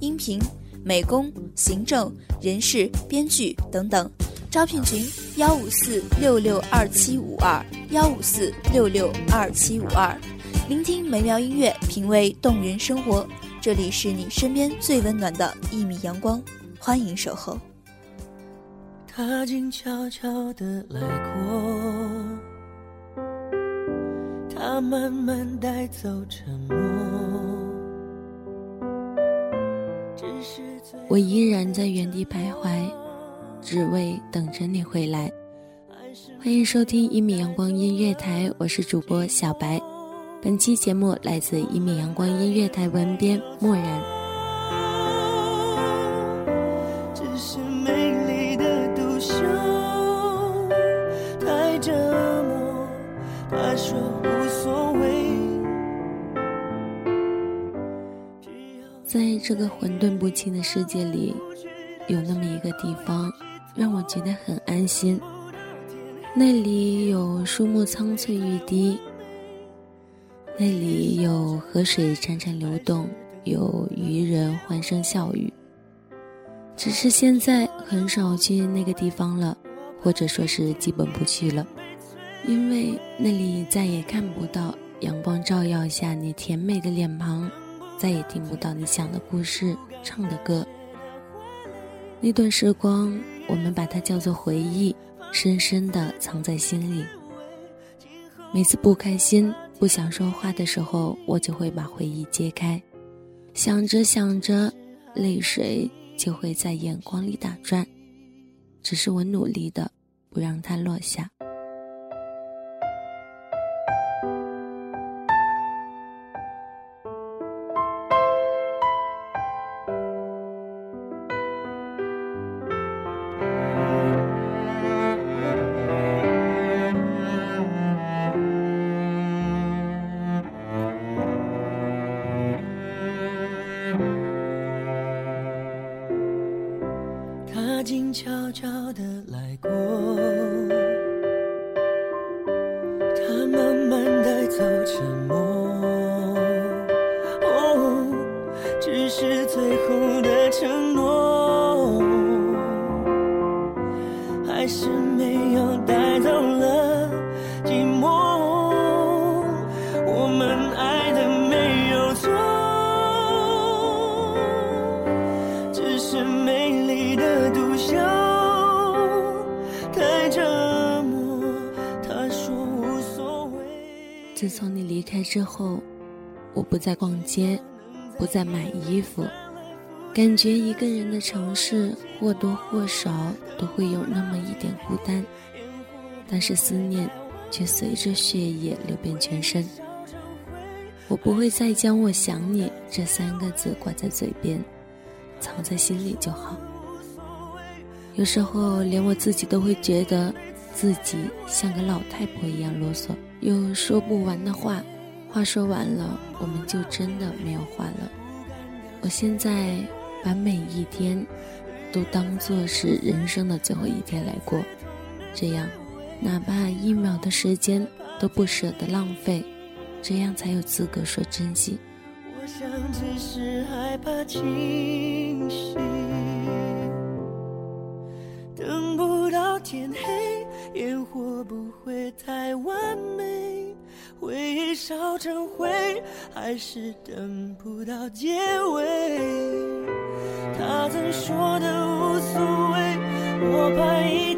音频、美工、行政、人事、编剧等等。招聘群：幺五四六六二七五二幺五四六六二七五二。聆听美妙音乐，品味动人生活。这里是你身边最温暖的一米阳光，欢迎守候。他静悄悄地来过，他慢慢带走沉默。我依然在原地徘徊，只为等着你回来。欢迎收听一米阳光音乐台，我是主播小白。本期节目来自一米阳光音乐台文编漠然。在这个混沌不清的世界里，有那么一个地方，让我觉得很安心。那里有树木苍翠欲滴，那里有河水潺潺流动，有渔人欢声笑语。只是现在很少去那个地方了，或者说是基本不去了，因为那里再也看不到阳光照耀下你甜美的脸庞，再也听不到你想的故事、唱的歌。那段时光，我们把它叫做回忆，深深的藏在心里。每次不开心、不想说话的时候，我就会把回忆揭开，想着想着，泪水就会在眼光里打转。只是我努力的不让它落下。是没有带走了寂寞。我们爱的没有错。只是美丽的独秀太折磨。他说无所谓。自从你离开之后，我不再逛街，不再买衣服，感觉一个人的城市或多或少都会有那么一点孤单，但是思念却随着血液流遍全身。我不会再将“我想你”这三个字挂在嘴边，藏在心里就好。有时候连我自己都会觉得自己像个老太婆一样啰嗦，有说不完的话，话说完了，我们就真的没有话了。我现在把每一天都当做是人生的最后一天来过，这样，哪怕一秒的时间都不舍得浪费，这样才有资格说珍惜。我想只是害怕清醒，等不到天黑，烟火不会太完美。回忆烧成灰，还是等不到结尾。他曾说的无所谓，我怕一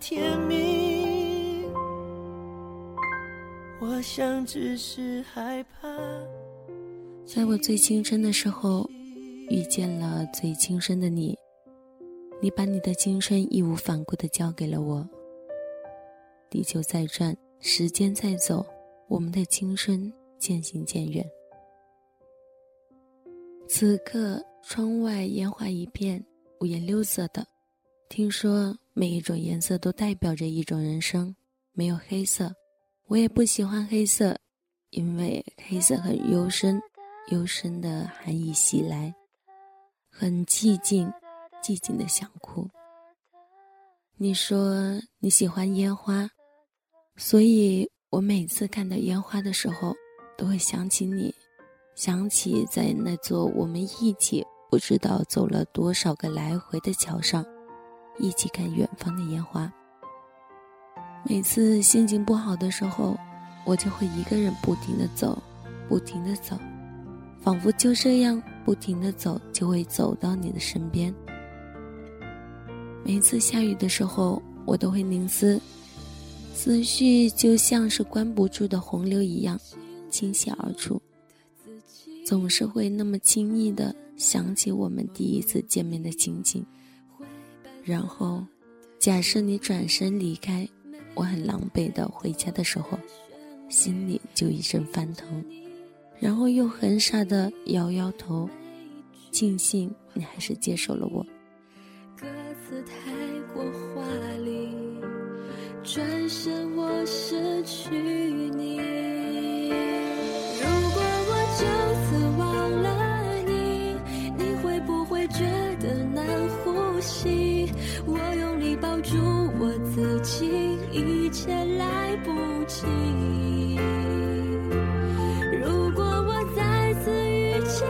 甜蜜。我想只是害怕。在我最青春的时候，遇见了最青春的你，你把你的青春义无反顾的交给了我。地球在转，时间在走，我们的青春渐行渐远。此刻，窗外烟花一片，五颜六色的。听说每一种颜色都代表着一种人生，没有黑色，我也不喜欢黑色，因为黑色很幽深，幽深的寒意袭来，很寂静，寂静的想哭。你说你喜欢烟花，所以我每次看到烟花的时候，都会想起你。想起在那座我们一起不知道走了多少个来回的桥上，一起看远方的烟花。每次心情不好的时候，我就会一个人不停的走，不停的走，仿佛就这样不停的走，就会走到你的身边。每次下雨的时候，我都会凝思，思绪就像是关不住的洪流一样，倾泻而出。总是会那么轻易的想起我们第一次见面的情景，然后，假设你转身离开，我很狼狈的回家的时候，心里就一阵翻腾，然后又很傻的摇摇头，庆幸你还是接受了我。歌词太过华丽，转身我失去你。住我自己，一切来不及。如果我再次遇见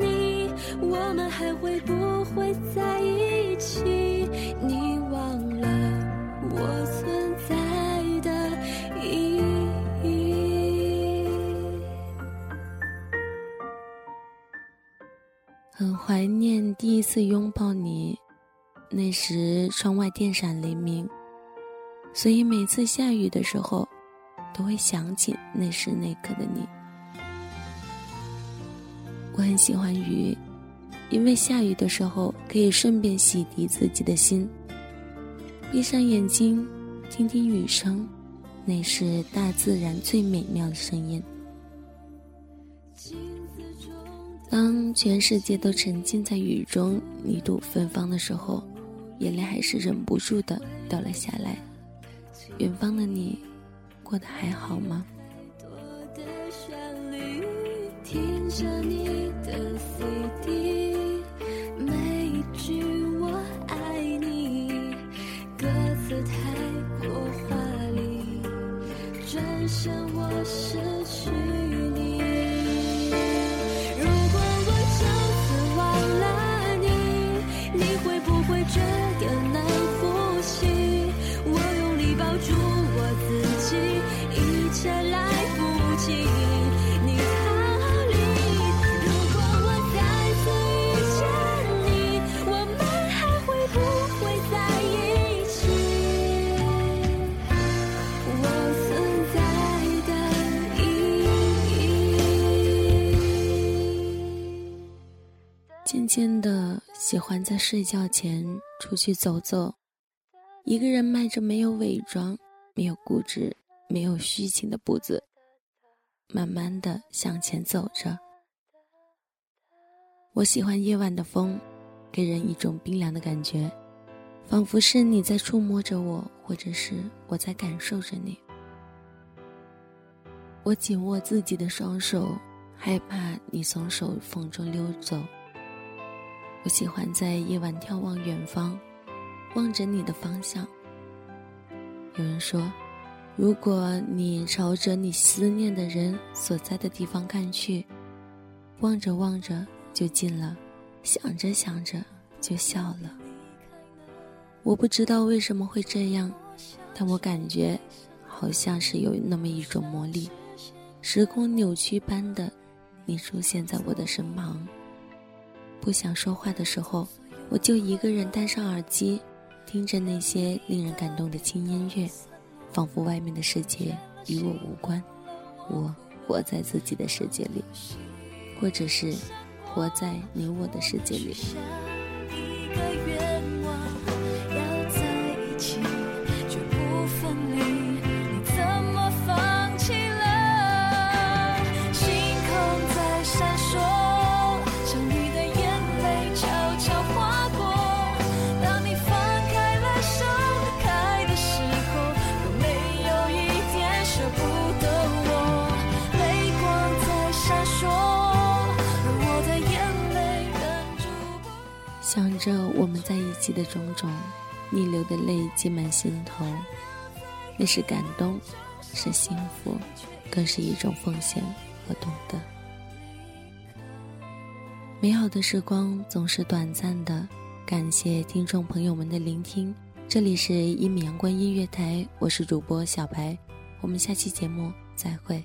你，我们还会不会在一起？你忘了我存在的意义。很怀念第一次拥抱你，那时窗外电闪雷鸣，所以每次下雨的时候，都会想起那时那刻的你。我很喜欢雨，因为下雨的时候可以顺便洗涤自己的心。闭上眼睛，听听雨声，那是大自然最美妙的声音。当全世界都沉浸在雨中，泥土芬芳的时候，眼泪还是忍不住的掉了下来。远方的你，过得还好吗？多的旋律，听着你的 CD，喜欢在睡觉前出去走走，一个人迈着没有伪装、没有固执、没有虚情的步子，慢慢的向前走着。我喜欢夜晚的风，给人一种冰凉的感觉，仿佛是你在触摸着我，或者是我在感受着你。我紧握自己的双手，害怕你从手缝中溜走。我喜欢在夜晚眺望远方，望着你的方向。有人说，如果你朝着你思念的人所在的地方看去，望着望着就近了，想着想着就笑了。我不知道为什么会这样，但我感觉好像是有那么一种魔力，时空扭曲般的，你出现在我的身旁。不想说话的时候，我就一个人戴上耳机，听着那些令人感动的轻音乐，仿佛外面的世界与我无关，我活在自己的世界里，或者是活在你我的世界里。着我们在一起的种种，逆流的泪积满心头，那是感动，是幸福，更是一种奉献和懂得。美好的时光总是短暂的，感谢听众朋友们的聆听。这里是一米阳光音乐台，我是主播小白，我们下期节目再会。